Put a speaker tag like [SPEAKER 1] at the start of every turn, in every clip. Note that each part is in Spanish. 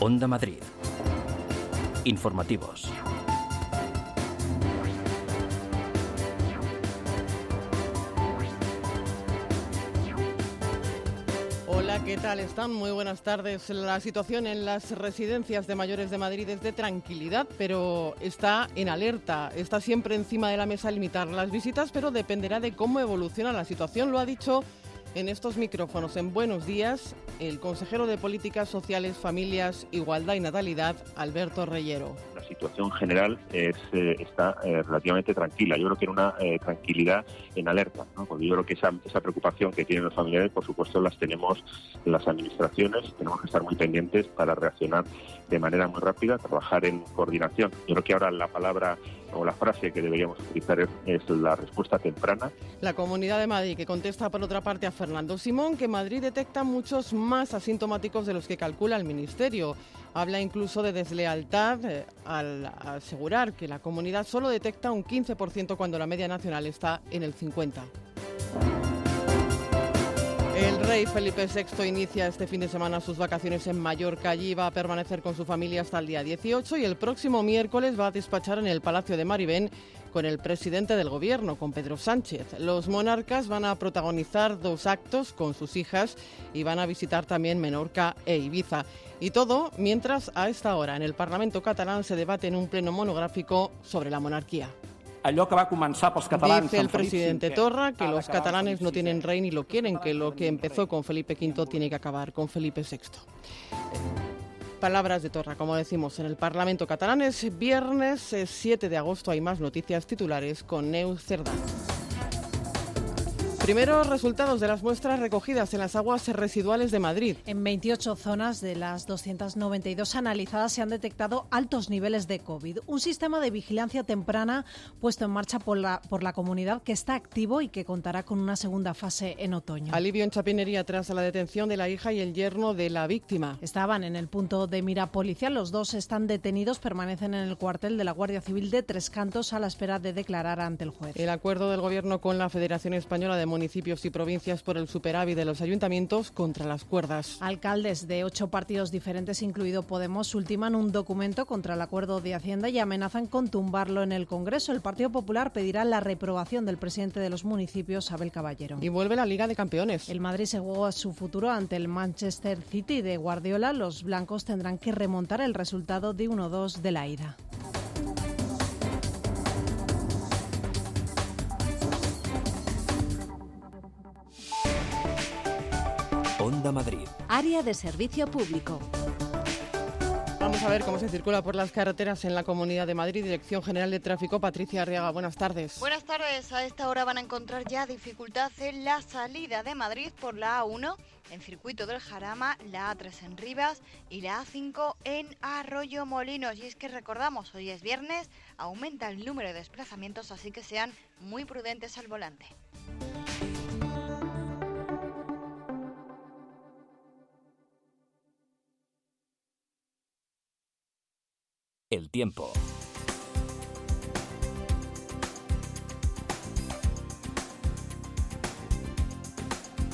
[SPEAKER 1] Onda Madrid. Informativos.
[SPEAKER 2] Hola, ¿qué tal están? Muy buenas tardes. La situación en las residencias de mayores de Madrid es de tranquilidad, pero está en alerta. Está siempre encima de la mesa limitar las visitas, pero dependerá de cómo evoluciona la situación. Lo ha dicho en estos micrófonos en Buenos Días el consejero de Políticas Sociales, Familias, Igualdad y Natalidad, Alberto Reyero.
[SPEAKER 3] La situación general es, eh, está eh, relativamente tranquila. Yo creo que en una eh, tranquilidad en alerta, ¿no? porque yo creo que esa, esa preocupación que tienen los familiares, por supuesto, las tenemos las administraciones. Tenemos que estar muy pendientes para reaccionar de manera muy rápida, trabajar en coordinación. Yo creo que ahora la palabra o la frase que deberíamos utilizar es, la respuesta temprana.
[SPEAKER 2] La Comunidad de Madrid que contesta por otra parte a Fernando Simón que Madrid detecta muchos más asintomáticos de los que calcula el Ministerio. Habla incluso de deslealtad eh, al asegurar que la comunidad solo detecta un 15% cuando la media nacional está en el 50%. El rey Felipe VI inicia este fin de semana sus vacaciones en Mallorca. Allí va a permanecer con su familia hasta el día 18 y el próximo miércoles va a despachar en el Palacio de Maribén con el presidente del gobierno, con Pedro Sánchez. Los monarcas van a protagonizar dos actos con sus hijas y van a visitar también Menorca e Ibiza. Y todo mientras a esta hora en el Parlamento catalán se debate en un pleno monográfico sobre la monarquía. Dice el presidente Torra que los catalanes no tienen rey ni lo quieren, que lo que empezó con Felipe V tiene que acabar con Felipe VI. Palabras de Torra, como decimos, en el Parlamento catalán es viernes 7 de agosto. Hay más noticias titulares con Neus Cerdán. Primeros resultados de las muestras recogidas en las aguas residuales de Madrid.
[SPEAKER 4] En 28 zonas de las 292 analizadas se han detectado altos niveles de COVID. Un sistema de vigilancia temprana puesto en marcha por la, por la comunidad que está activo y que contará con una segunda fase en otoño.
[SPEAKER 2] Alivio en Chapinería tras la detención de la hija y el yerno de la víctima.
[SPEAKER 4] Estaban en el punto de mira policial. Los dos están detenidos, permanecen en el cuartel de la Guardia Civil de Tres Cantos a la espera de declarar ante el juez.
[SPEAKER 2] El acuerdo del Gobierno con la Federación Española de municipios y provincias por el superávit de los ayuntamientos contra las cuerdas.
[SPEAKER 4] Alcaldes de ocho partidos diferentes, incluido Podemos, ultiman un documento contra el acuerdo de Hacienda y amenazan con tumbarlo en el Congreso. El Partido Popular pedirá la reprobación del presidente de los municipios, Abel Caballero.
[SPEAKER 2] Y vuelve la Liga de Campeones.
[SPEAKER 4] El Madrid se juega su futuro ante el Manchester City de Guardiola. Los blancos tendrán que remontar el resultado de 1-2 de la ida.
[SPEAKER 1] Onda Madrid.
[SPEAKER 5] Área de servicio público.
[SPEAKER 2] Vamos a ver cómo se circula por las carreteras en la Comunidad de Madrid. Dirección General de Tráfico, Patricia Arriaga. Buenas tardes.
[SPEAKER 6] Buenas tardes. A esta hora van a encontrar ya dificultad en la salida de Madrid por la A1, en Circuito del Jarama, la A3 en Rivas y la A5 en Arroyo Molinos. Y es que recordamos, hoy es viernes, aumenta el número de desplazamientos, así que sean muy prudentes al volante.
[SPEAKER 1] El tiempo.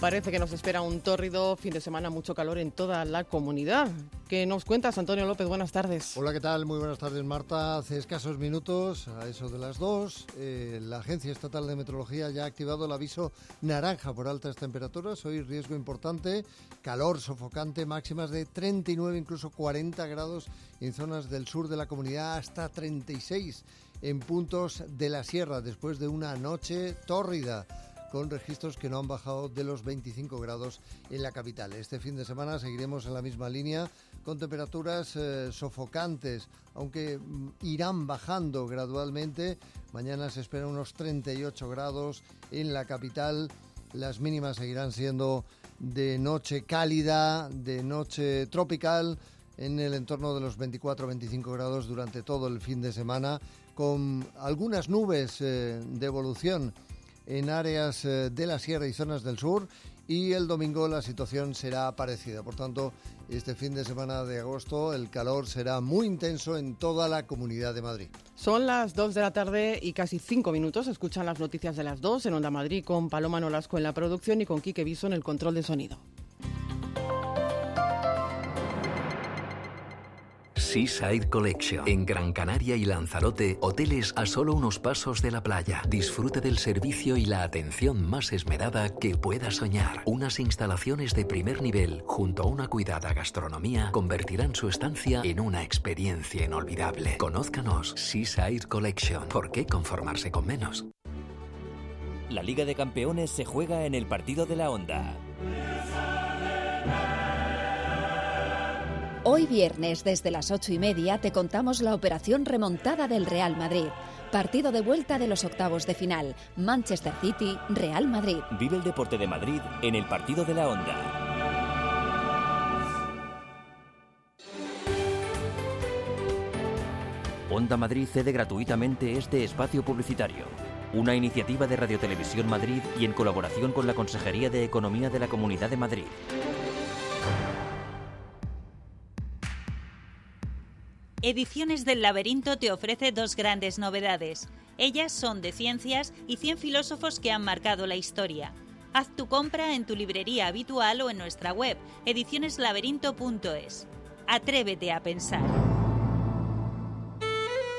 [SPEAKER 2] Parece que nos espera un tórrido fin de semana, mucho calor en toda la comunidad. ¿Qué nos cuentas, Antonio López? Buenas tardes.
[SPEAKER 7] Hola, ¿qué tal? Muy buenas tardes, Marta. Hace escasos minutos, a eso de las dos, eh, la Agencia Estatal de Meteorología ya ha activado el aviso naranja por altas temperaturas. Hoy riesgo importante, calor sofocante, máximas de 39, incluso 40 grados en zonas del sur de la comunidad, hasta 36 en puntos de la sierra, después de una noche tórrida con registros que no han bajado de los 25 grados en la capital. Este fin de semana seguiremos en la misma línea con temperaturas eh, sofocantes, aunque mm, irán bajando gradualmente. Mañana se esperan unos 38 grados en la capital. Las mínimas seguirán siendo de noche cálida, de noche tropical, en el entorno de los 24-25 grados durante todo el fin de semana, con algunas nubes eh, de evolución en áreas eh, de la sierra y zonas del sur y el domingo la situación será parecida. Por tanto, este fin de semana de agosto el calor será muy intenso en toda la comunidad de Madrid.
[SPEAKER 2] Son las 2 de la tarde y casi 5 minutos. Escuchan las noticias de las 2 en Onda Madrid con Paloma Nolasco en la producción y con Quique Viso en el control de sonido.
[SPEAKER 8] Seaside Collection. En Gran Canaria y Lanzarote, hoteles a solo unos pasos de la playa. Disfrute del servicio y la atención más esmerada que pueda soñar. Unas instalaciones de primer nivel, junto a una cuidada gastronomía, convertirán su estancia en una experiencia inolvidable. Conózcanos Seaside Collection. ¿Por qué conformarse con menos?
[SPEAKER 9] La Liga de Campeones se juega en el partido de la Onda.
[SPEAKER 5] Hoy viernes, desde las ocho y media, te contamos la operación remontada del Real Madrid. Partido de vuelta de los octavos de final. Manchester City, Real Madrid.
[SPEAKER 9] Vive el deporte de Madrid en el partido de la Onda. Onda Madrid cede gratuitamente este espacio publicitario. Una iniciativa de Radio Televisión Madrid y en colaboración con la Consejería de Economía de la Comunidad de Madrid.
[SPEAKER 10] Ediciones del Laberinto te ofrece dos grandes novedades. Ellas son de ciencias y 100 filósofos que han marcado la historia. Haz tu compra en tu librería habitual o en nuestra web, edicioneslaberinto.es. Atrévete a pensar.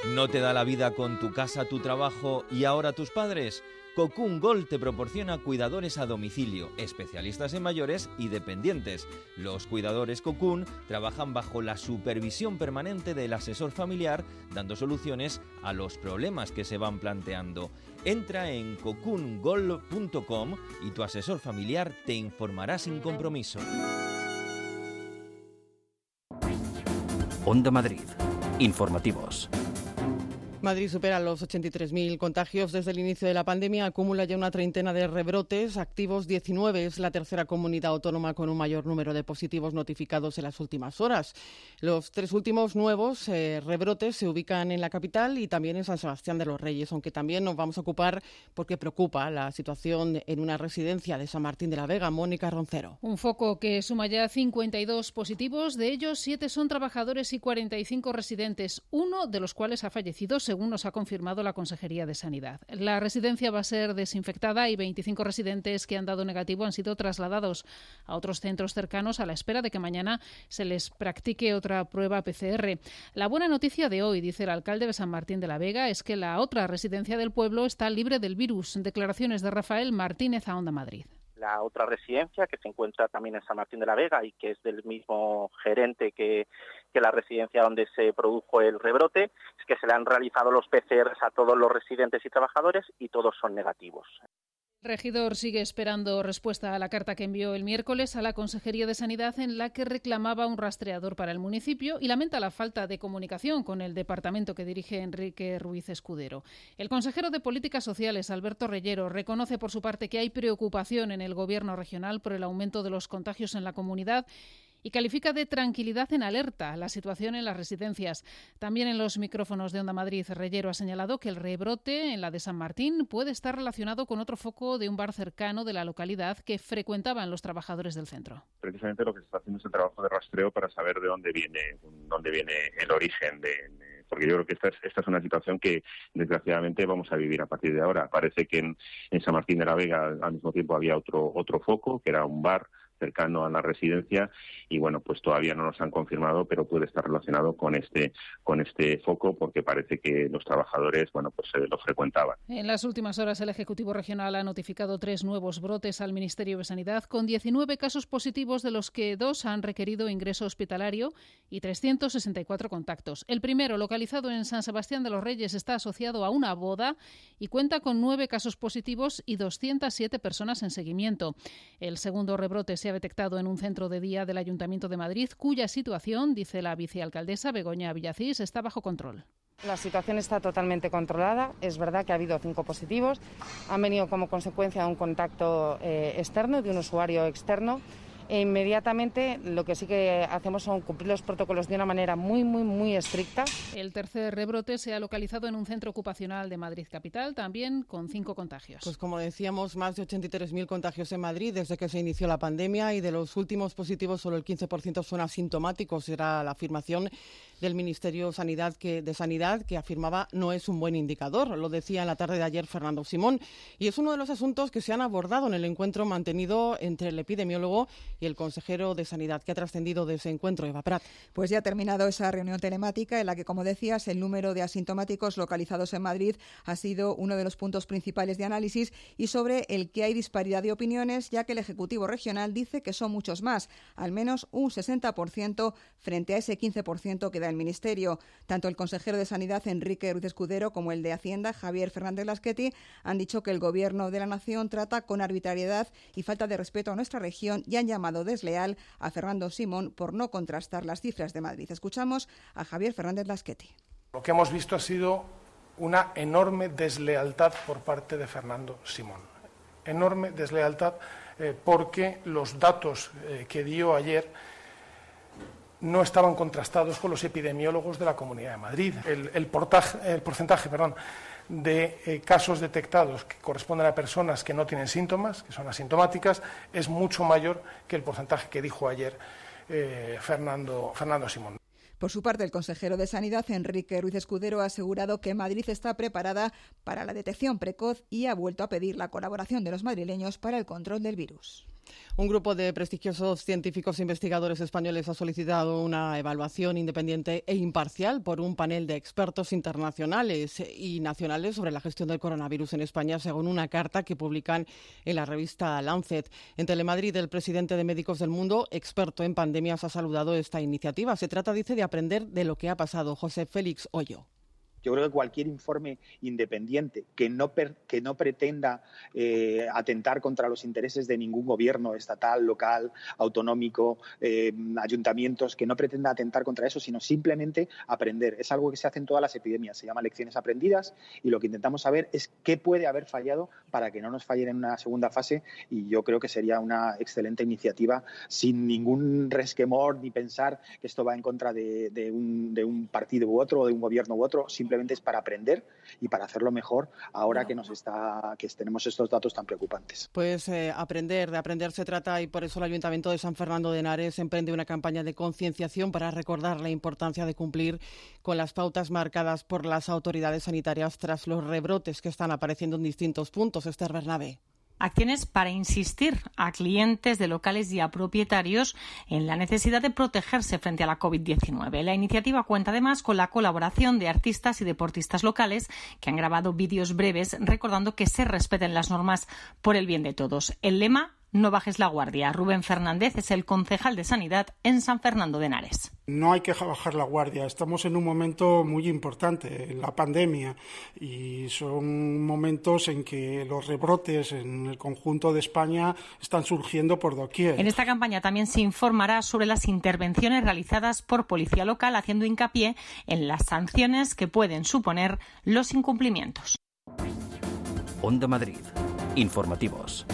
[SPEAKER 11] ¿No te da la vida con tu casa, tu trabajo y ahora tus padres? Cocoon Gold te proporciona cuidadores a domicilio, especialistas en mayores y dependientes. Los cuidadores Cocoon trabajan bajo la supervisión permanente del asesor familiar, dando soluciones a los problemas que se van planteando. Entra en cocoongold.com y tu asesor familiar te informará sin compromiso.
[SPEAKER 9] Onda Madrid. Informativos.
[SPEAKER 2] Madrid supera los 83.000 contagios desde el inicio de la pandemia, acumula ya una treintena de rebrotes, activos 19, es la tercera comunidad autónoma con un mayor número de positivos notificados en las últimas horas. Los tres últimos nuevos eh, rebrotes se ubican en la capital y también en San Sebastián de los Reyes, aunque también nos vamos a ocupar porque preocupa la situación en una residencia de San Martín de la Vega, Mónica Roncero.
[SPEAKER 12] Un foco que suma ya 52 positivos, de ellos siete son trabajadores y 45 residentes, uno de los cuales ha fallecido nos ha confirmado la Consejería de Sanidad. La residencia va a ser desinfectada y 25 residentes que han dado negativo han sido trasladados a otros centros cercanos a la espera de que mañana se les practique otra prueba PCR. La buena noticia de hoy, dice el alcalde de San Martín de la Vega, es que la otra residencia del pueblo está libre del virus. Declaraciones de Rafael Martínez a Onda Madrid
[SPEAKER 13] la otra residencia que se encuentra también en San Martín de la Vega y que es del mismo gerente que, la residencia donde se produjo el rebrote, que se le han realizado los PCRs a todos los residentes y trabajadores y todos son negativos.
[SPEAKER 12] El regidor sigue esperando respuesta a la carta que envió el miércoles a la Consejería de Sanidad en la que reclamaba un rastreador para el municipio y lamenta la falta de comunicación con el departamento que dirige Enrique Ruiz Escudero. El consejero de Políticas Sociales, Alberto Reyero, reconoce por su parte que hay preocupación en el Gobierno regional por el aumento de los contagios en la comunidad y califica de tranquilidad en alerta la situación en las residencias. También en los micrófonos de Onda Madrid, Reyero ha señalado que el rebrote en la de San Martín puede estar relacionado con otro foco de un bar cercano de la localidad que frecuentaban los trabajadores del centro.
[SPEAKER 14] Precisamente lo que se está haciendo es el trabajo de rastreo para saber de dónde viene, dónde viene el origen de, porque yo creo que esta es, esta es una situación que desgraciadamente vamos a vivir a partir de ahora. Parece que en, en San Martín de la Vega al mismo tiempo había otro otro foco que era un bar cercano a la residencia y bueno pues todavía no nos han confirmado pero puede estar relacionado con este con este foco porque parece que los trabajadores bueno pues se lo frecuentaban.
[SPEAKER 12] En las últimas horas el ejecutivo regional ha notificado tres nuevos brotes al Ministerio de Sanidad con 19 casos positivos de los que dos han requerido ingreso hospitalario y 364 contactos. El primero localizado en San Sebastián de los Reyes está asociado a una boda y cuenta con nueve casos positivos y 207 personas en seguimiento. El segundo rebrote se ha detectado en un centro de día del Ayuntamiento de Madrid, cuya situación, dice la vicealcaldesa Begoña Villacís, está bajo control.
[SPEAKER 15] La situación está totalmente controlada. Es verdad que ha habido cinco positivos. Han venido como consecuencia de un contacto eh, externo, de un usuario externo e inmediatamente lo que sí que hacemos son cumplir los protocolos de una manera muy, muy, muy estricta.
[SPEAKER 12] El tercer rebrote se ha localizado en un centro ocupacional de Madrid Capital, también con cinco contagios.
[SPEAKER 2] Pues como decíamos, más de 83.000 contagios en Madrid desde que se inició la pandemia y de los últimos positivos solo el 15% son asintomáticos, era la afirmación del Ministerio Sanidad que, de Sanidad que afirmaba no es un buen indicador. Lo decía en la tarde de ayer Fernando Simón. Y es uno de los asuntos que se han abordado en el encuentro mantenido entre el epidemiólogo y el consejero de Sanidad. que ha trascendido de ese encuentro, Eva Prat?
[SPEAKER 16] Pues ya ha terminado esa reunión telemática en la que, como decías, el número de asintomáticos localizados en Madrid ha sido uno de los puntos principales de análisis y sobre el que hay disparidad de opiniones, ya que el Ejecutivo Regional dice que son muchos más, al menos un 60% frente a ese 15% que da el Ministerio. Tanto el consejero de Sanidad, Enrique Ruiz Escudero, como el de Hacienda, Javier Fernández Lasqueti, han dicho que el Gobierno de la Nación trata con arbitrariedad y falta de respeto a nuestra región y han llamado desleal a Fernando Simón por no contrastar las cifras de Madrid. Escuchamos a Javier Fernández Lasqueti.
[SPEAKER 17] Lo que hemos visto ha sido una enorme deslealtad por parte de Fernando Simón. Enorme deslealtad eh, porque los datos eh, que dio ayer no estaban contrastados con los epidemiólogos de la Comunidad de Madrid. El, porcentaje perdón, de eh, casos detectados que corresponden a personas que no tienen síntomas, que son asintomáticas, es mucho mayor que el porcentaje que dijo ayer Fernando, Fernando Simón.
[SPEAKER 16] Por su parte, el consejero de Sanidad, Enrique Ruiz Escudero, ha asegurado que Madrid está preparada para la detección precoz y ha vuelto a pedir la colaboración de los madrileños para el control del virus.
[SPEAKER 2] Un grupo de prestigiosos científicos e investigadores españoles ha solicitado una evaluación independiente e imparcial por un panel de expertos internacionales y nacionales sobre la gestión del coronavirus en España, según una carta que publican en la revista Lancet. En Telemadrid, el presidente de Médicos del Mundo, experto en pandemias, ha saludado esta iniciativa. Se trata, dice, de aprender de lo que ha pasado. José Félix Hoyo.
[SPEAKER 18] Yo creo que cualquier informe independiente que no, que no pretenda eh, atentar contra los intereses de ningún gobierno estatal, local, autonómico, eh, ayuntamientos, que no pretenda atentar contra eso, sino simplemente aprender. Es algo que se hace en todas las epidemias, se llama lecciones aprendidas y lo que intentamos saber es qué puede haber fallado para que no nos fallen en una segunda fase y yo creo que sería una excelente iniciativa sin ningún resquemor ni pensar que esto va en contra de, un, de un partido u otro o de un gobierno u otro, simplemente es para aprender y para hacerlo mejor ahora que nos está que tenemos estos datos tan preocupantes.
[SPEAKER 2] Pues eh, aprender, de aprender se trata y por eso el Ayuntamiento de San Fernando de Henares emprende una campaña de concienciación para recordar la importancia de cumplir con las pautas marcadas por las autoridades sanitarias tras los rebrotes que están apareciendo en distintos puntos. Esther Bernabé.
[SPEAKER 19] Acciones para insistir a clientes de locales y a propietarios en la necesidad de protegerse frente a la COVID-19. La iniciativa cuenta además con la colaboración de artistas y deportistas locales que han grabado vídeos breves recordando que se respeten las normas por el bien de todos. El lema no bajes la guardia. Rubén Fernández es el concejal de Sanidad en San Fernando de Henares.
[SPEAKER 20] No hay que bajar la guardia. Estamos en un momento muy importante, en la pandemia, y son momentos en que los rebrotes en el conjunto de España están surgiendo por doquier.
[SPEAKER 19] En esta campaña también se informará sobre las intervenciones realizadas por policía local, haciendo hincapié en las sanciones que pueden suponer los incumplimientos.
[SPEAKER 9] Onda Madrid. Informativos.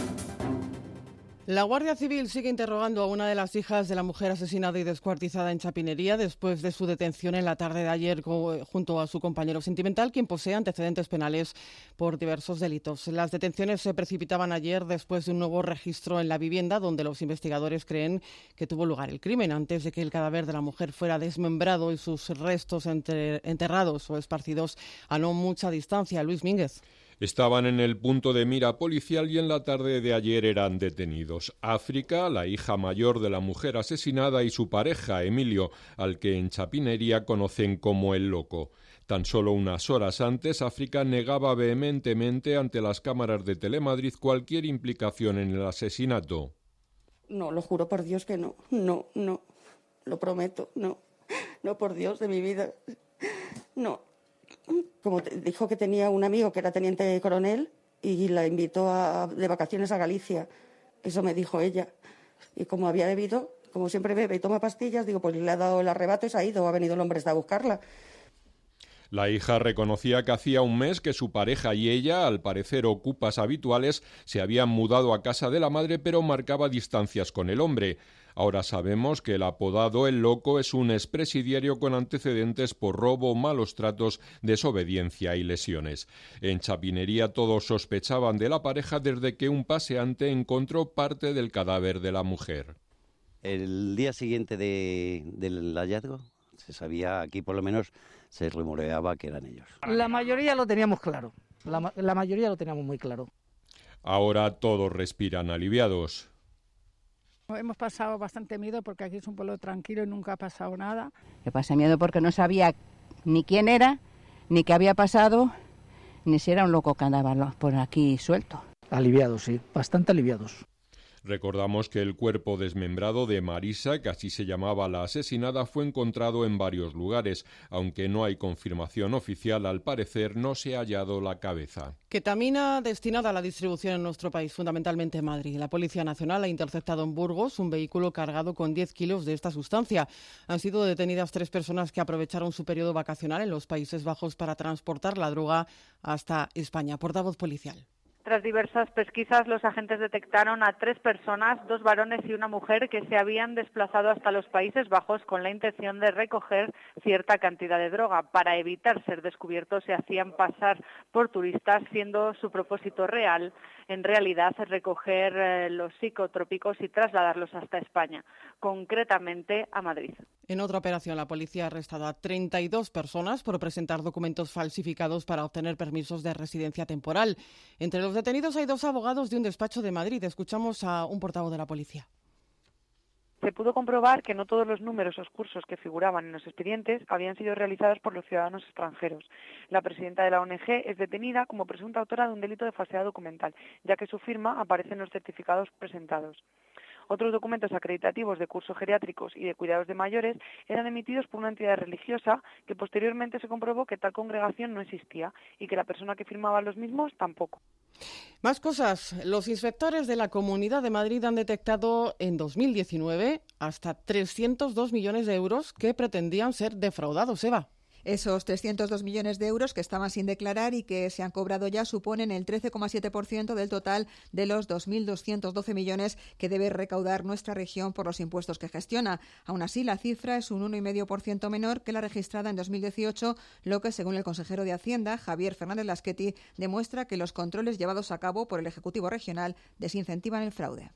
[SPEAKER 2] La Guardia Civil sigue interrogando a una de las hijas de la mujer asesinada y descuartizada en Chapinería después de su detención en la tarde de ayer junto a su compañero sentimental, quien posee antecedentes penales por diversos delitos. Las detenciones se precipitaban ayer después de un nuevo registro en la vivienda donde los investigadores creen que tuvo lugar el crimen antes de que el cadáver de la mujer fuera desmembrado y sus restos enterrados o esparcidos a no mucha distancia. Luis Mínguez.
[SPEAKER 21] Estaban en el punto de mira policial y en la tarde de ayer eran detenidos. África, la hija mayor de la mujer asesinada, y su pareja, Emilio, al que en Chapinería conocen como el loco. Tan solo unas horas antes, África negaba vehementemente ante las cámaras de Telemadrid cualquier implicación en el asesinato.
[SPEAKER 22] No, lo juro por Dios que no, no, no, lo prometo, no, no por Dios de mi vida, no, como dijo que tenía un amigo que era teniente coronel y la invitó de vacaciones a Galicia. Eso me dijo ella. Y como había bebido, como siempre bebe y toma pastillas, digo, pues le ha dado el arrebato y se ha ido, ha venido el hombre a buscarla.
[SPEAKER 21] La hija reconocía que hacía un mes que su pareja y ella, al parecer ocupas habituales, se habían mudado a casa de la madre, pero marcaba distancias con el hombre. Ahora sabemos que el apodado El Loco es un expresidiario con antecedentes por robo, malos tratos, desobediencia y lesiones. En Chapinería todos sospechaban de la pareja desde que un paseante encontró parte del cadáver de la mujer.
[SPEAKER 23] El día siguiente del hallazgo Se sabía, aquí por lo menos se rumoreaba que eran ellos.
[SPEAKER 24] La mayoría lo teníamos claro, la, la mayoría lo teníamos muy claro.
[SPEAKER 21] Ahora todos respiran aliviados.
[SPEAKER 25] Hemos pasado bastante miedo porque aquí es un pueblo tranquilo y nunca ha pasado nada.
[SPEAKER 26] Me pasé miedo porque no sabía ni quién era, ni qué había pasado, ni si era un loco que andaba por aquí suelto.
[SPEAKER 24] Aliviados, sí, bastante aliviados.
[SPEAKER 21] Recordamos que el cuerpo desmembrado de Marisa, que así se llamaba la asesinada, fue encontrado en varios lugares. Aunque no hay confirmación oficial, al parecer no se ha hallado la cabeza.
[SPEAKER 2] Ketamina destinada a la distribución en nuestro país, fundamentalmente en Madrid. La Policía Nacional ha interceptado en Burgos un vehículo cargado con 10 kilos de esta sustancia. Han sido detenidas tres personas que aprovecharon su periodo vacacional en los Países Bajos para transportar la droga hasta España. Portavoz policial.
[SPEAKER 27] Tras diversas pesquisas, los agentes detectaron a tres personas, dos varones y una mujer, que se habían desplazado hasta los Países Bajos con la intención de recoger cierta cantidad de droga. Para evitar ser descubiertos, se hacían pasar por turistas, siendo su propósito real, en realidad, recoger eh, los psicotrópicos y trasladarlos hasta España, concretamente a Madrid.
[SPEAKER 2] En otra operación, la policía ha arrestado a 32 personas por presentar documentos falsificados para obtener permisos de residencia temporal. Entre los detenidos hay dos abogados de un despacho de Madrid. Escuchamos a un portavoz de la policía
[SPEAKER 27] se pudo comprobar que no todos los números o cursos que figuraban en los expedientes habían sido realizados por los ciudadanos extranjeros. La presidenta de la ONG es detenida como presunta autora de un delito de falsedad documental, ya que su firma aparece en los certificados presentados. Otros documentos acreditativos de cursos geriátricos y de cuidados de mayores eran emitidos por una entidad religiosa que posteriormente se comprobó que tal congregación no existía y que la persona que firmaba los mismos tampoco.
[SPEAKER 2] Más cosas. Los inspectores de la Comunidad de Madrid han detectado en 2019 hasta 302 millones de euros que pretendían ser defraudados. Eva.
[SPEAKER 16] Esos 302 millones de euros que estaban sin declarar y que se han cobrado ya suponen el 13,7% del total de los 2.212 millones que debe recaudar nuestra región por los impuestos que gestiona. Aún así, la cifra es un 1,5% menor que la registrada en 2018, lo que, según el consejero de Hacienda, Javier Fernández Lasqueti, demuestra que los controles llevados a cabo por el Ejecutivo Regional desincentivan el fraude.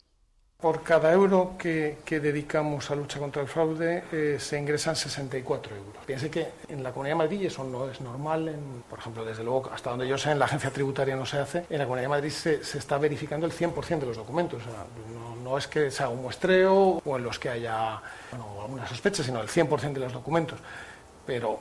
[SPEAKER 17] Por cada euro que, dedicamos a lucha contra el fraude eh, se ingresan 64 euros. Piense que en la Comunidad de Madrid eso no es normal. por ejemplo, desde luego, hasta donde yo sé, en la agencia tributaria no se hace. En la Comunidad de Madrid se, está verificando el 100% de los documentos. no, es que sea un muestreo o en los que haya alguna sospecha, sino el 100% de los documentos. Pero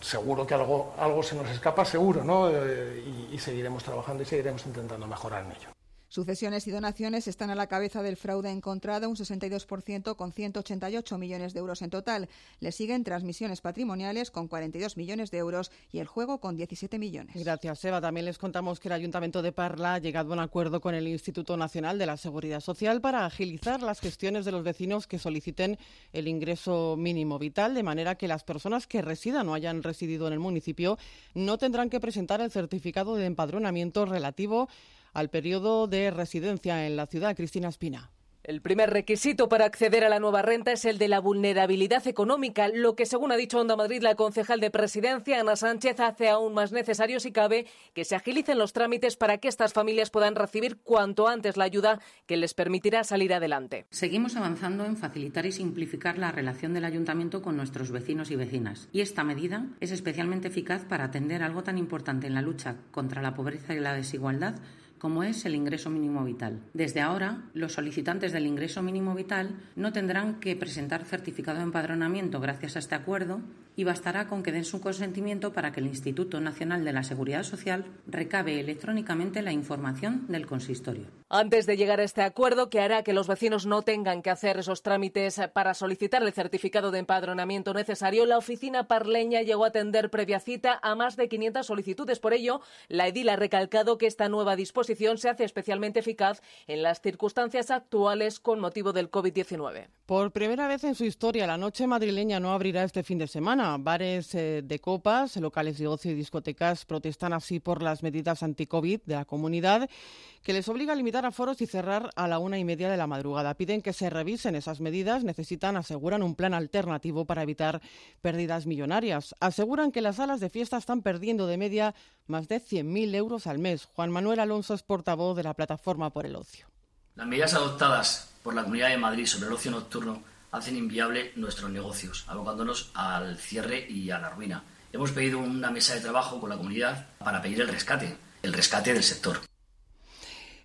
[SPEAKER 17] seguro que algo, se nos escapa, seguro, ¿no? Eh, y seguiremos trabajando y seguiremos intentando mejorar en ello.
[SPEAKER 16] Sucesiones y donaciones están a la cabeza del fraude encontrado, un 62% con 188 millones de euros en total. Le siguen transmisiones patrimoniales con 42 millones de euros y el juego con 17 millones.
[SPEAKER 2] Gracias, Eva. También les contamos que el Ayuntamiento de Parla ha llegado a un acuerdo con el Instituto Nacional de la Seguridad Social para agilizar las gestiones de los vecinos que soliciten el ingreso mínimo vital, de manera que las personas que residan o hayan residido en el municipio no tendrán que presentar el certificado de empadronamiento relativo al periodo de residencia en la ciudad. Cristina Espina.
[SPEAKER 28] El primer requisito para acceder a la nueva renta es el de la vulnerabilidad económica, lo que, según ha dicho Onda Madrid la concejal de presidencia, Ana Sánchez, hace aún más necesario, si cabe, que se agilicen los trámites para que estas familias puedan recibir cuanto antes la ayuda que les permitirá salir adelante.
[SPEAKER 29] Seguimos avanzando en facilitar y simplificar la relación del ayuntamiento con nuestros vecinos y vecinas. Y esta medida es especialmente eficaz para atender algo tan importante en la lucha contra la pobreza y la desigualdad como es el ingreso mínimo vital. Desde ahora, los solicitantes del ingreso mínimo vital no tendrán que presentar certificado de empadronamiento gracias a este acuerdo y bastará con que den su consentimiento para que el Instituto Nacional de la Seguridad Social recabe electrónicamente la información del consistorio.
[SPEAKER 28] Antes de llegar a este acuerdo, que hará que los vecinos no tengan que hacer esos trámites para solicitar el certificado de empadronamiento necesario, la oficina parleña llegó a atender previa cita a más de 500 solicitudes. Por ello, la edil ha recalcado que esta nueva disposición se hace especialmente eficaz en las circunstancias actuales con motivo del COVID-19.
[SPEAKER 2] Por primera vez en su historia, la noche madrileña no abrirá este fin de semana. Bares eh, de copas, locales de ocio y discotecas protestan así por las medidas anti-COVID de la comunidad que les obliga a limitar aforos y cerrar a la una y media de la madrugada. Piden que se revisen esas medidas, necesitan, aseguran, un plan alternativo para evitar pérdidas millonarias. Aseguran que las salas de fiesta están perdiendo de media más de 100.000 euros al mes. Juan Manuel Alonso portavoz de la Plataforma por el Ocio.
[SPEAKER 30] Las medidas adoptadas por la Comunidad de Madrid sobre el ocio nocturno
[SPEAKER 31] hacen inviable nuestros negocios, abocándonos al cierre y a la ruina. Hemos pedido una mesa de trabajo con la comunidad para pedir el rescate, el rescate del sector.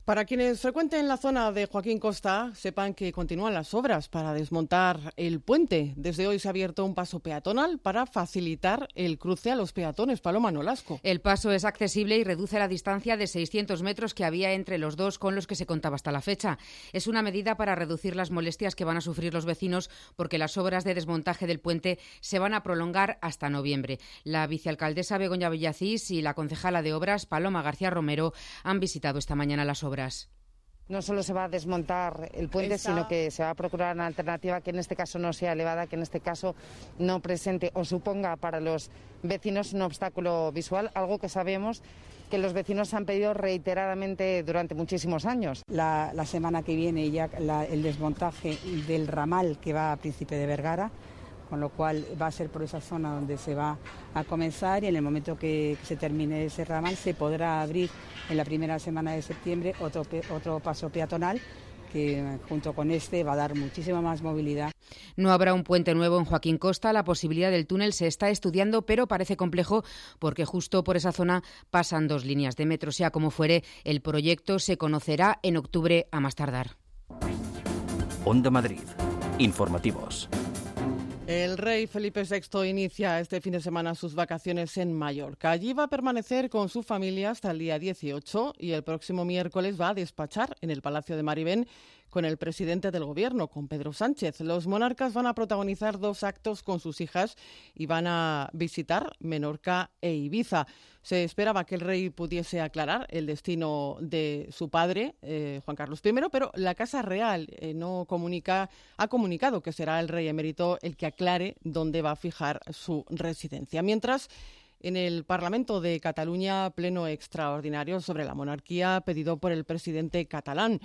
[SPEAKER 2] Para quienes frecuenten la zona de Joaquín Costa, sepan que continúan las obras para desmontar el puente. Desde hoy se ha abierto un paso peatonal para facilitar el cruce a los peatones. Paloma Nolasco.
[SPEAKER 32] El paso es accesible y reduce la distancia de 600 metros que había entre los dos con los que se contaba hasta la fecha. Es una medida para reducir las molestias que van a sufrir los vecinos porque las obras de desmontaje del puente se van a prolongar hasta noviembre. La vicealcaldesa Begoña Villacís y la concejala de obras Paloma García Romero han visitado esta mañana las obras.
[SPEAKER 15] No solo se va a desmontar el puente, sino que se va a procurar una alternativa que en este caso no sea elevada, que en este caso no presente o suponga para los vecinos un obstáculo visual, algo que sabemos que los vecinos han pedido reiteradamente durante muchísimos años.
[SPEAKER 33] La, semana que viene ya el desmontaje del ramal que va a Príncipe de Vergara con lo cual va a ser por esa zona donde se va a comenzar y en el momento que se termine ese ramal se podrá abrir en la primera semana de septiembre otro, otro paso peatonal que junto con este va a dar muchísima más movilidad.
[SPEAKER 32] No habrá un puente nuevo en Joaquín Costa. La posibilidad del túnel se está estudiando, pero parece complejo porque justo por esa zona pasan dos líneas de metro. Sea como fuere, el proyecto se conocerá en octubre a más tardar.
[SPEAKER 9] Onda Madrid. Informativos.
[SPEAKER 2] El rey Felipe VI inicia este fin de semana sus vacaciones en Mallorca. Allí va a permanecer con su familia hasta el día 18 y el próximo miércoles va a despachar en el Palacio de Maribén con el presidente del gobierno, con Pedro Sánchez. Los monarcas van a protagonizar dos actos con sus hijas y van a visitar Menorca e Ibiza. Se esperaba que el rey pudiese aclarar el destino de su padre, eh, Juan Carlos I, pero la Casa Real eh, no comunica, ha comunicado que será el rey emérito el que aclare dónde va a fijar su residencia. Mientras, en el Parlamento de Cataluña, pleno extraordinario sobre la monarquía pedido por el presidente catalán.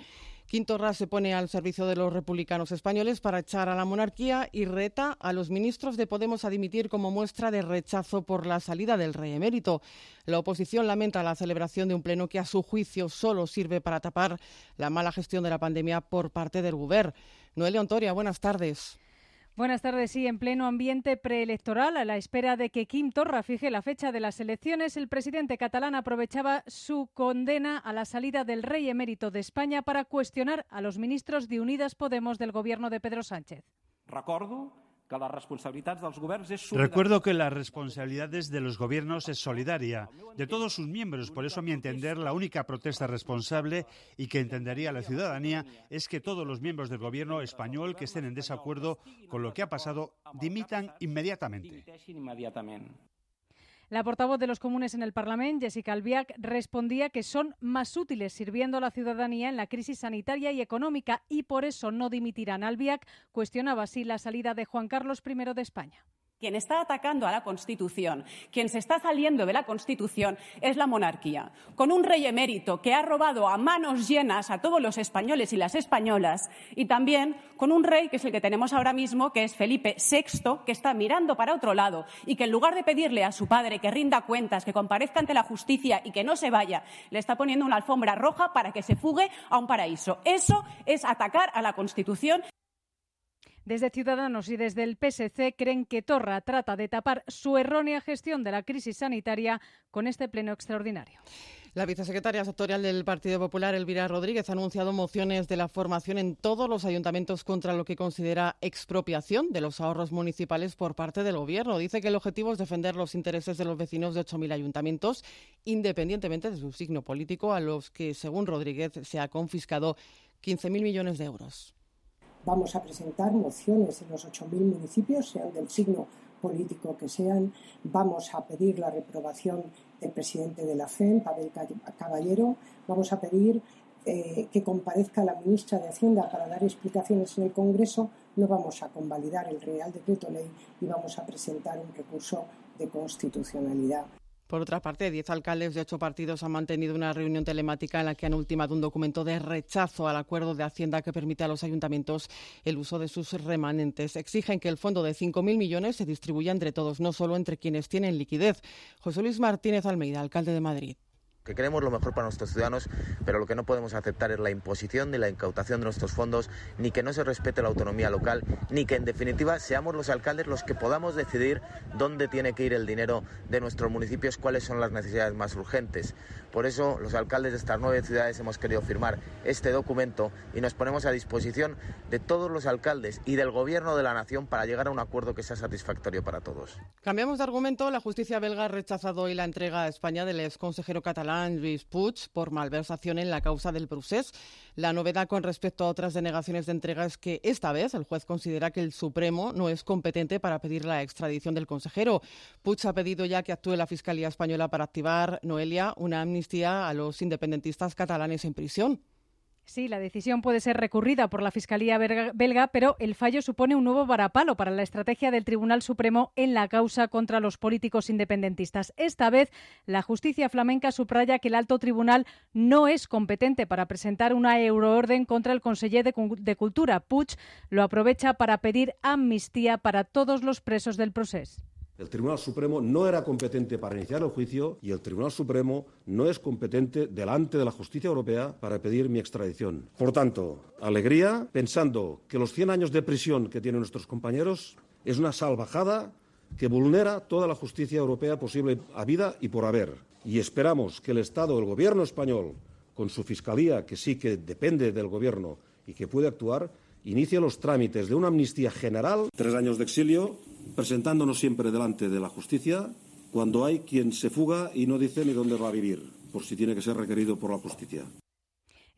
[SPEAKER 2] Quintorra se pone al servicio de los republicanos españoles para echar a la monarquía y reta a los ministros de Podemos a dimitir como muestra de rechazo por la salida del rey emérito. La oposición lamenta la celebración de un pleno que a su juicio solo sirve para tapar la mala gestión de la pandemia por parte del Gobierno. Noelia Ontoria, buenas tardes.
[SPEAKER 34] Buenas tardes. Sí, en pleno ambiente preelectoral, a la espera de que Kim Torra fije la fecha de las elecciones, el presidente catalán aprovechaba su condena a la salida del rey emérito de España para cuestionar a los ministros de Unidas Podemos del gobierno de Pedro Sánchez.
[SPEAKER 3] Recuerdo que las responsabilidades de los gobiernos es solidaria, de todos sus miembros. Por eso, a mi entender, la única protesta responsable y que entendería la ciudadanía es que todos los miembros del gobierno español que estén en desacuerdo con lo que ha pasado dimitan inmediatamente.
[SPEAKER 34] La portavoz de los comunes en el Parlamento, Jessica Albiac, respondía que son más útiles sirviendo a la ciudadanía en la crisis sanitaria y económica y por eso no dimitirán. Albiac cuestionaba así la salida de Juan Carlos I de España.
[SPEAKER 35] Quien está atacando a la Constitución, quien se está saliendo de la Constitución, es la monarquía. Con un rey emérito que ha robado a manos llenas a todos los españoles y las españolas, y también con un rey que es el que tenemos ahora mismo, que es Felipe VI, que está mirando para otro lado y que en lugar de pedirle a su padre que rinda cuentas, que comparezca ante la justicia y que no se vaya, le está poniendo una alfombra roja para que se fugue a un paraíso. Eso es atacar a la Constitución.
[SPEAKER 34] Desde Ciudadanos y desde el PSC creen que Torra trata de tapar su errónea gestión de la crisis sanitaria con este pleno extraordinario.
[SPEAKER 2] La vicesecretaria sectorial del Partido Popular, Elvira Rodríguez, ha anunciado mociones de la formación en todos los ayuntamientos contra lo que considera expropiación de los ahorros municipales por parte del Gobierno. Dice que el objetivo es defender los intereses de los vecinos de 8.000 ayuntamientos, independientemente de su signo político, a los que, según Rodríguez, se ha confiscado 15.000 millones de euros.
[SPEAKER 36] Vamos a presentar mociones en los 8.000 municipios, sean del signo político que sean. Vamos a pedir la reprobación del presidente de la FEN, Pavel Caballero. Vamos a pedir eh, que comparezca la ministra de Hacienda para dar explicaciones en el Congreso. No vamos a convalidar el Real Decreto Ley y vamos a presentar un recurso de constitucionalidad.
[SPEAKER 2] Por otra parte, diez alcaldes de ocho partidos han mantenido una reunión telemática en la que han ultimado un documento de rechazo al acuerdo de Hacienda que permite a los ayuntamientos el uso de sus remanentes. Exigen que el fondo de 5.000 millones se distribuya entre todos, no solo entre quienes tienen liquidez. José Luis Martínez Almeida, alcalde de Madrid.
[SPEAKER 37] Que queremos lo mejor para nuestros ciudadanos, pero lo que no podemos aceptar es la imposición ni la incautación de nuestros fondos, ni que no se respete la autonomía local, ni que en definitiva seamos los alcaldes los que podamos decidir dónde tiene que ir el dinero de nuestros municipios, cuáles son las necesidades más urgentes. Por eso los alcaldes de estas nueve ciudades hemos querido firmar este documento y nos ponemos a disposición de todos los alcaldes y del Gobierno de la Nación para llegar a un acuerdo que sea satisfactorio para todos.
[SPEAKER 2] Cambiamos de argumento. La justicia belga ha rechazado hoy la entrega a España del ex consejero catalán Luis Puig por malversación en la causa del Procés. La novedad con respecto a otras denegaciones de entrega es que esta vez el juez considera que el Supremo no es competente para pedir la extradición del consejero. Puig ha pedido ya que actúe la Fiscalía Española para activar, Noelia, una amnistía a los independentistas catalanes en prisión.
[SPEAKER 34] Sí, la decisión puede ser recurrida por la Fiscalía belga, pero el fallo supone un nuevo varapalo para la estrategia del Tribunal Supremo en la causa contra los políticos independentistas. Esta vez, la justicia flamenca subraya que el alto tribunal no es competente para presentar una euroorden contra el conseller de, Cultura. Puig lo aprovecha para pedir amnistía para todos los presos del proceso.
[SPEAKER 38] El Tribunal Supremo no era competente para iniciar el juicio y el Tribunal Supremo no es competente delante de la justicia europea para pedir mi extradición. Por tanto, alegría pensando que los 100 años de prisión que tienen nuestros compañeros es una salvajada que vulnera toda la justicia europea posible a vida y por haber. Y esperamos que el Estado, el Gobierno español, con su Fiscalía, que sí que depende del Gobierno y que puede actuar, inicie los trámites de una amnistía general. Tres años de exilio presentándonos siempre delante de la justicia cuando hay quien se fuga y no dice ni dónde va a vivir, por si tiene que ser requerido por la justicia.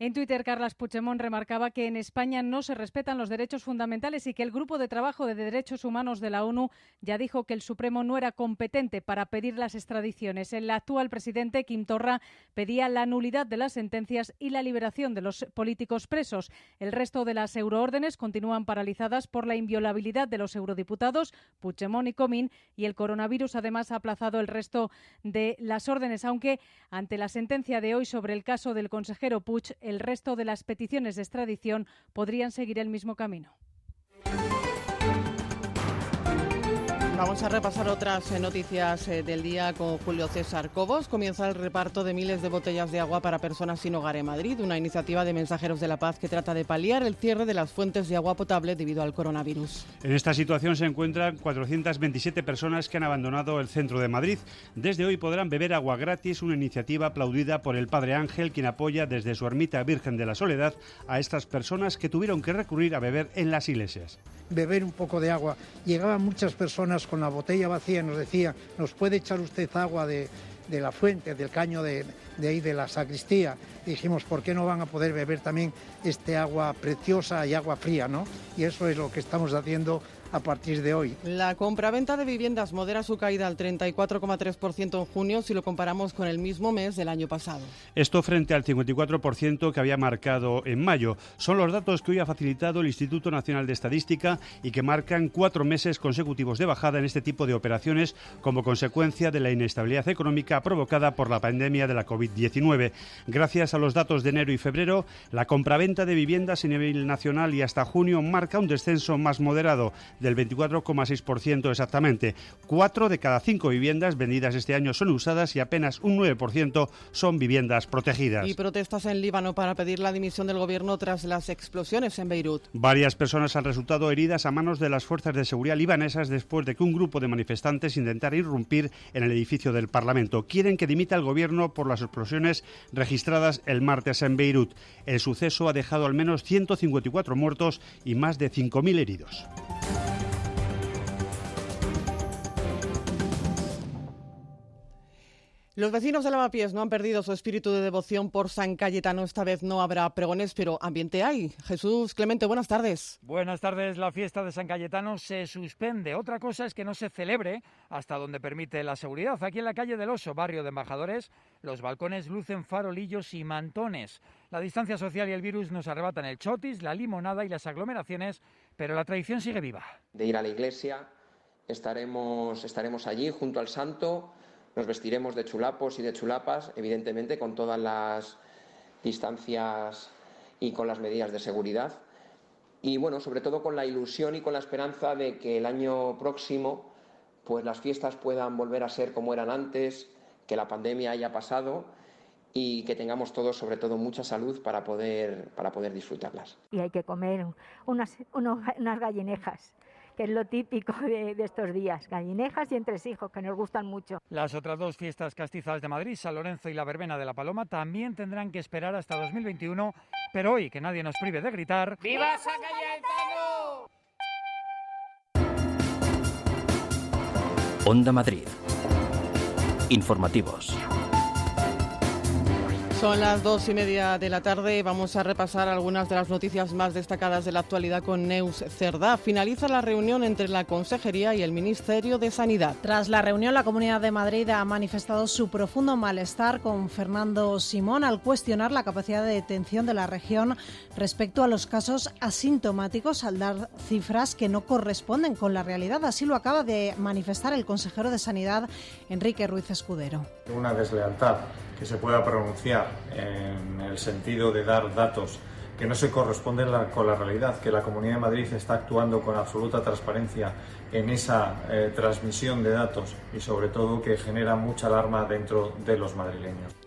[SPEAKER 34] En Twitter, Carlas Puigdemont remarcaba que en España no se respetan los derechos fundamentales y que el Grupo de Trabajo de Derechos Humanos de la ONU ya dijo que el Supremo no era competente para pedir las extradiciones. El actual presidente, Kim Torra, pedía la nulidad de las sentencias y la liberación de los políticos presos. El resto de las euroórdenes continúan paralizadas por la inviolabilidad de los eurodiputados Puigdemont y Comín y el coronavirus además ha aplazado el resto de las órdenes, aunque ante la sentencia de hoy sobre el caso del consejero Puig, el resto de las peticiones de extradición podrían seguir el mismo camino.
[SPEAKER 2] Vamos a repasar otras eh, noticias eh, del día con Julio César Cobos. Comienza el reparto de miles de botellas de agua para personas sin hogar en Madrid, una iniciativa de Mensajeros de la Paz que trata de paliar el cierre de las fuentes de agua potable debido al coronavirus.
[SPEAKER 3] En esta situación se encuentran 427 personas que han abandonado el centro de Madrid. Desde hoy podrán beber agua gratis, una iniciativa aplaudida por el Padre Ángel, quien apoya desde su ermita Virgen de la Soledad a estas personas que tuvieron que recurrir a beber en las iglesias.
[SPEAKER 39] Beber un poco de agua. Llegaban muchas personas con la botella vacía nos decía, ¿nos puede echar usted agua de, la fuente, del caño de, de ahí de la sacristía? dijimos, ¿por qué no van a poder beber también este agua preciosa y agua fría? ¿no? Y eso es lo que estamos haciendo a partir de hoy.
[SPEAKER 2] La compraventa de viviendas modera su caída al 34,3% en junio si lo comparamos con el mismo mes del año pasado.
[SPEAKER 3] Esto frente al 54% que había marcado en mayo. Son los datos que hoy ha facilitado el Instituto Nacional de Estadística y que marcan cuatro meses consecutivos de bajada en este tipo de operaciones como consecuencia de la inestabilidad económica provocada por la pandemia de la COVID-19. Gracias a los datos de enero y febrero, la compraventa de viviendas a nivel nacional y hasta junio marca un descenso más moderado del 24,6% exactamente. Cuatro de cada cinco viviendas vendidas este año son usadas y apenas un 9% son viviendas protegidas.
[SPEAKER 2] Y protestas en Líbano para pedir la dimisión del gobierno tras las explosiones en Beirut.
[SPEAKER 3] Varias personas han resultado heridas a manos de las fuerzas de seguridad libanesas después de que un grupo de manifestantes intentara irrumpir en el edificio del Parlamento. Quieren que dimita el gobierno por las explosiones registradas el martes en Beirut. El suceso ha dejado al menos 154 muertos y más de 5.000 heridos.
[SPEAKER 2] Los vecinos de Lavapiés no han perdido su espíritu de devoción por San Cayetano. Esta vez no habrá pregones, pero ambiente hay. Jesús Clemente, buenas tardes.
[SPEAKER 40] Buenas tardes. La fiesta de San Cayetano se suspende. Otra cosa es que no se celebre hasta donde permite la seguridad. Aquí en la calle del Oso, barrio de Embajadores, los balcones lucen farolillos y mantones. La distancia social y el virus nos arrebatan el chotis, la limonada y las aglomeraciones, pero la tradición sigue viva.
[SPEAKER 41] De ir a la iglesia, estaremos, estaremos allí junto al santo nos vestiremos de chulapos y de chulapas, evidentemente con todas las distancias y con las medidas de seguridad. Y bueno, sobre todo con la ilusión y con la esperanza de que el año próximo pues las fiestas puedan volver a ser como eran antes, que la pandemia haya pasado y que tengamos todos, sobre todo, mucha salud para poder, para poder disfrutarlas.
[SPEAKER 42] Y hay que comer unas, unas gallinejas que es lo típico de, de, estos días, gallinejas y entresijos, que nos gustan mucho.
[SPEAKER 40] Las otras dos fiestas castizas de Madrid, San Lorenzo y la Verbena de la Paloma, también tendrán que esperar hasta 2021, pero hoy que nadie nos prive de gritar
[SPEAKER 43] ¡Viva San Cayetano!
[SPEAKER 9] Onda Madrid. Informativos.
[SPEAKER 2] Son las dos y media de la tarde. Vamos a repasar algunas de las noticias más destacadas de la actualidad con Neus Cerdá. Finaliza la reunión entre la Consejería y el Ministerio de Sanidad.
[SPEAKER 4] Tras la reunión, la Comunidad de Madrid ha manifestado su profundo malestar con Fernando Simón al cuestionar la capacidad de detención de la región respecto a los casos asintomáticos, al dar cifras que no corresponden con la realidad. Así lo acaba de manifestar el consejero de Sanidad, Enrique Ruiz Escudero.
[SPEAKER 44] Una deslealtad que se pueda pronunciar en el sentido de dar datos que no se corresponden con la realidad, que la Comunidad de Madrid está actuando con absoluta transparencia en esa eh, transmisión de datos y sobre todo que genera mucha alarma dentro de los madrileños.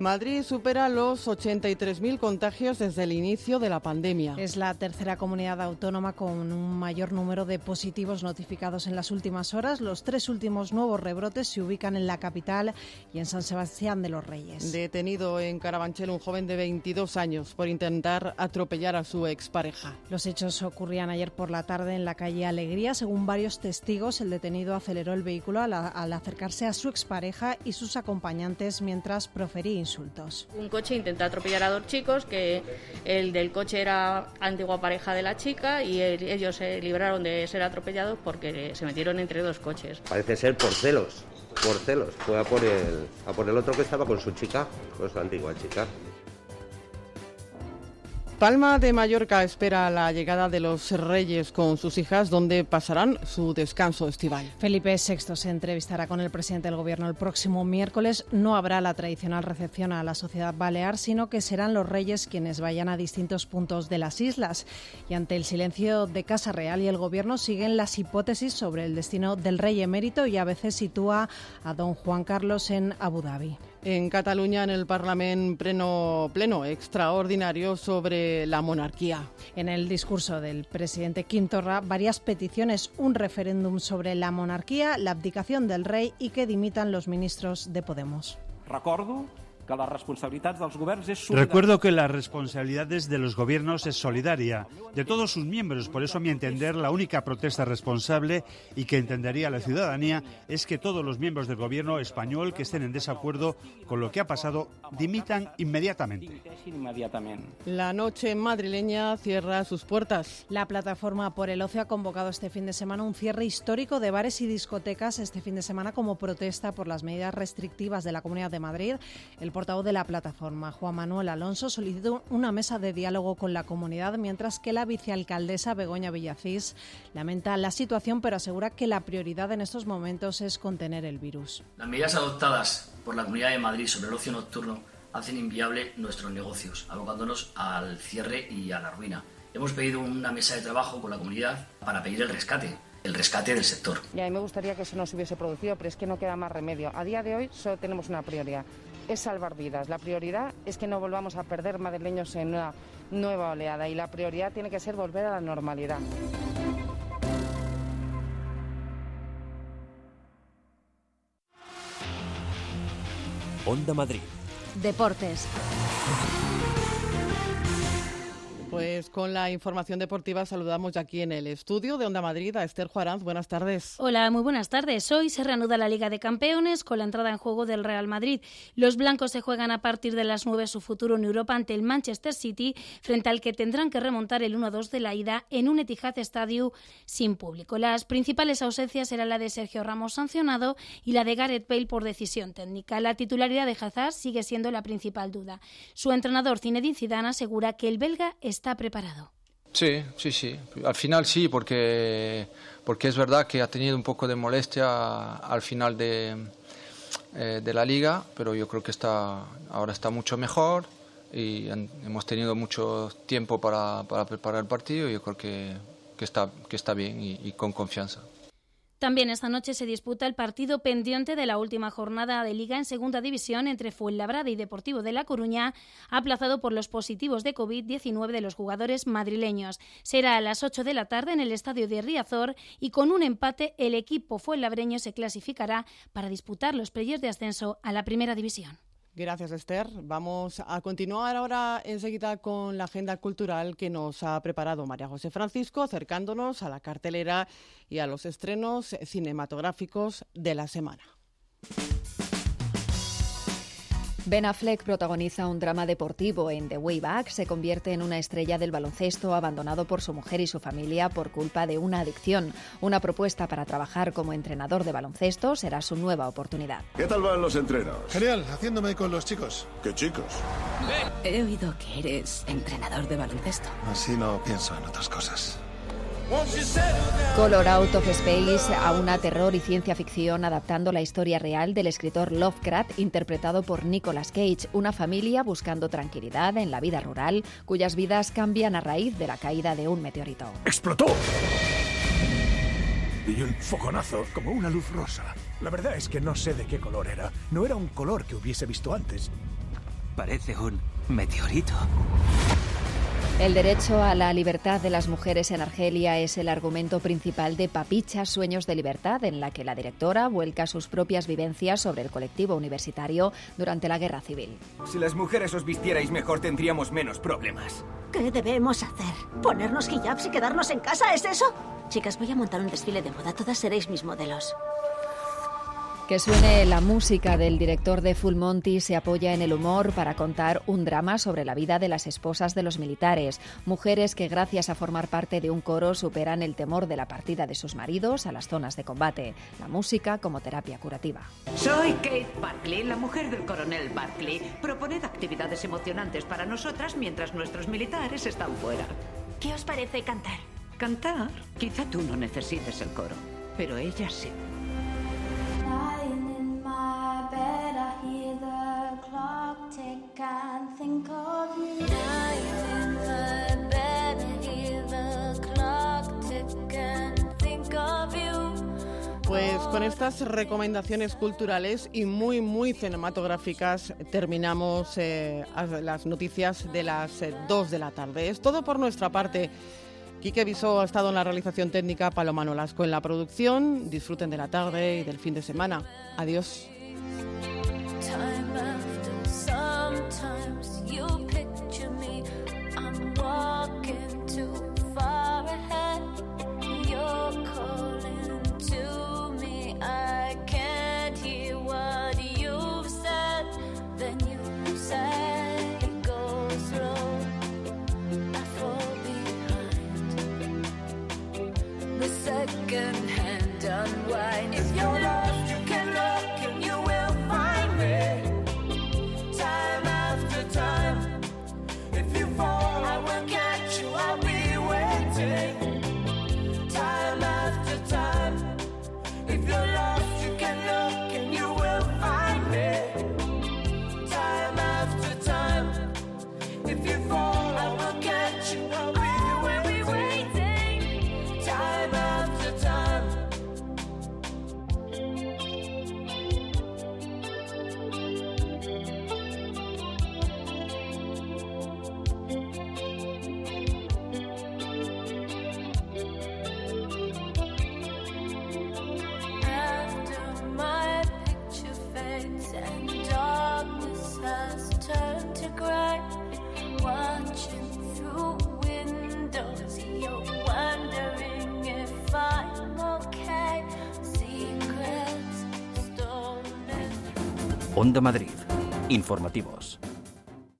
[SPEAKER 2] Madrid supera los 83.000 contagios desde el inicio de la pandemia.
[SPEAKER 4] Es la tercera comunidad autónoma con un mayor número de positivos notificados en las últimas horas. Los tres últimos nuevos rebrotes se ubican en la capital y en San Sebastián de los Reyes.
[SPEAKER 2] Detenido en Carabanchel un joven de 22 años por intentar atropellar a su expareja.
[SPEAKER 4] Los hechos ocurrían ayer por la tarde en la calle Alegría. Según varios testigos, el detenido aceleró el vehículo al, al acercarse a su expareja y sus acompañantes mientras profería insultos.
[SPEAKER 45] Un coche intentó atropellar a dos chicos, que el del coche era antigua pareja de la chica y el, ellos se libraron de ser atropellados porque se metieron entre dos coches.
[SPEAKER 46] Parece ser por celos, por celos. Fue a por el, a por el otro que estaba con su chica, con su antigua chica.
[SPEAKER 2] Palma de Mallorca espera la llegada de los reyes con sus hijas, donde pasarán su descanso estival.
[SPEAKER 4] Felipe VI se entrevistará con el presidente del Gobierno el próximo miércoles. No habrá la tradicional recepción a la sociedad balear, sino que serán los reyes quienes vayan a distintos puntos de las islas. Y ante el silencio de Casa Real y el Gobierno siguen las hipótesis sobre el destino del rey emérito y a veces sitúa a don Juan Carlos en Abu Dhabi.
[SPEAKER 2] En Cataluña, en el Parlamento pleno, pleno extraordinario sobre la monarquía.
[SPEAKER 4] En el discurso del presidente Quim Torra, varias peticiones, un referéndum sobre la monarquía, la abdicación del rey y que dimitan los ministros de Podemos.
[SPEAKER 47] Recordo que les responsabilitats dels governs és
[SPEAKER 3] Recuerdo que las responsabilidades de los gobiernos es solidaria, de todos sus miembros. Por eso, a mi entender, la única protesta responsable y que entendería la ciudadanía es que todos los miembros del gobierno español que estén en desacuerdo con lo que ha pasado dimitan inmediatamente.
[SPEAKER 2] La noche madrileña cierra sus puertas.
[SPEAKER 4] La plataforma por el ocio ha convocado este fin de semana un cierre histórico de bares y discotecas este fin de semana como protesta por las medidas restrictivas de la Comunidad de Madrid. El portavoz de la plataforma, Juan Manuel Alonso, solicitó una mesa de diálogo con la comunidad, mientras que la vicealcaldesa Begoña Villacís lamenta la situación, pero asegura que la prioridad en estos momentos es contener el virus.
[SPEAKER 31] Las medidas adoptadas por la Comunidad de Madrid sobre el ocio nocturno hacen inviable nuestros negocios, abocándonos al cierre y a la ruina. Hemos pedido una mesa de trabajo con la comunidad para pedir el rescate, el rescate del sector.
[SPEAKER 15] Y a mí me gustaría que eso no se hubiese producido, pero es que no queda más remedio. A día de hoy solo tenemos una prioridad, es salvar vidas. La prioridad es que no volvamos a perder madrileños en una nueva oleada y la prioridad tiene que ser volver a la normalidad.
[SPEAKER 9] Onda Madrid.
[SPEAKER 4] Deportes.
[SPEAKER 2] Pues con la información deportiva saludamos ya aquí en el estudio de Onda Madrid a Esther Juaranz. Buenas tardes.
[SPEAKER 30] Hola, muy buenas tardes. Hoy se reanuda la Liga de Campeones con la entrada en juego del Real Madrid. Los blancos se juegan a partir de las 9 su futuro en Europa ante el Manchester City, frente al que tendrán que remontar el 1-2 de la ida en un Etihad Stadium sin público. Las principales ausencias eran la de Sergio Ramos sancionado y la de Gareth Bale por decisión técnica. La titularidad de Hazard sigue siendo la principal duda. Su entrenador Zinedine Zidane asegura que el belga está preparado.
[SPEAKER 48] Sí, sí, sí. Al final sí, porque, porque es verdad que ha tenido un poco de molestia al final de, eh, de la liga, pero yo creo que está, ahora está mucho mejor y hemos tenido mucho tiempo para, para preparar el partido y yo creo que, que, está, que está bien y con confianza.
[SPEAKER 30] También esta noche se disputa el partido pendiente de la última jornada de Liga en Segunda División entre Fuenlabrada y Deportivo de La Coruña, aplazado por los positivos de COVID-19 de los jugadores madrileños. Será a las 8 de la tarde en el estadio de Riazor y con un empate el equipo fuenlabreño se clasificará para disputar los playoffs de ascenso a la Primera División.
[SPEAKER 2] Gracias, Esther. Vamos a continuar ahora enseguida con la agenda cultural que nos ha preparado María José Francisco, acercándonos a la cartelera y a los estrenos cinematográficos de la semana.
[SPEAKER 49] Ben Affleck protagoniza un drama deportivo en The Way Back. Se convierte en una estrella del baloncesto abandonado por su mujer y su familia por culpa de una adicción. Una propuesta para trabajar como entrenador de baloncesto será su nueva oportunidad.
[SPEAKER 36] ¿Qué tal van los entrenos?
[SPEAKER 50] Genial, haciéndome con los chicos.
[SPEAKER 36] ¿Qué chicos?
[SPEAKER 51] He oído que eres entrenador de baloncesto.
[SPEAKER 50] Así no pienso en otras cosas.
[SPEAKER 49] Color Out of Space a una terror y ciencia ficción adaptando la historia real del escritor Lovecraft interpretado por Nicolas Cage, una familia buscando tranquilidad en la vida rural cuyas vidas cambian a raíz de la caída de un meteorito.
[SPEAKER 36] ¡Explotó! Y un fogonazo como una luz rosa. La verdad es que no sé de qué color era. No era un color que hubiese visto antes.
[SPEAKER 8] Parece un meteorito.
[SPEAKER 49] El derecho a la libertad de las mujeres en Argelia es el argumento principal de Papicha Sueños de Libertad, en la que la directora vuelca sus propias vivencias sobre el colectivo universitario durante la guerra civil.
[SPEAKER 8] Si las mujeres os vistierais mejor tendríamos menos problemas.
[SPEAKER 52] ¿Qué debemos hacer? ¿Ponernos hijabs y quedarnos en casa? ¿Es eso? Chicas, voy a montar un desfile de moda. Todas seréis mis modelos.
[SPEAKER 49] Que suene la música del director de Full Monty se apoya en el humor para contar un drama sobre la vida de las esposas de los militares, mujeres que gracias a formar parte de un coro superan el temor de la partida de sus maridos a las zonas de combate, la música como terapia curativa.
[SPEAKER 9] Soy Kate Barkley, la mujer del coronel Barkley. Proponed actividades emocionantes para nosotras mientras nuestros militares están fuera.
[SPEAKER 52] ¿Qué os parece cantar?
[SPEAKER 9] ¿Cantar? Quizá tú no necesites el coro, pero ella sí.
[SPEAKER 2] Pues con estas recomendaciones culturales y muy, muy cinematográficas terminamos eh, las noticias de las 2 eh, de la tarde. Es todo por nuestra parte. Quique Viso ha estado en la realización técnica, Paloma Nolasco en la producción. Disfruten de la tarde y del fin de semana. Adiós.
[SPEAKER 3] Sometimes
[SPEAKER 9] you
[SPEAKER 3] picture me. I'm walking too far ahead. You're calling to me. I can't hear
[SPEAKER 9] what
[SPEAKER 3] you've said. Then
[SPEAKER 9] you said
[SPEAKER 3] it goes slow. I fall behind. The second hand unwind. If
[SPEAKER 9] you're
[SPEAKER 3] Madrid. Informativos.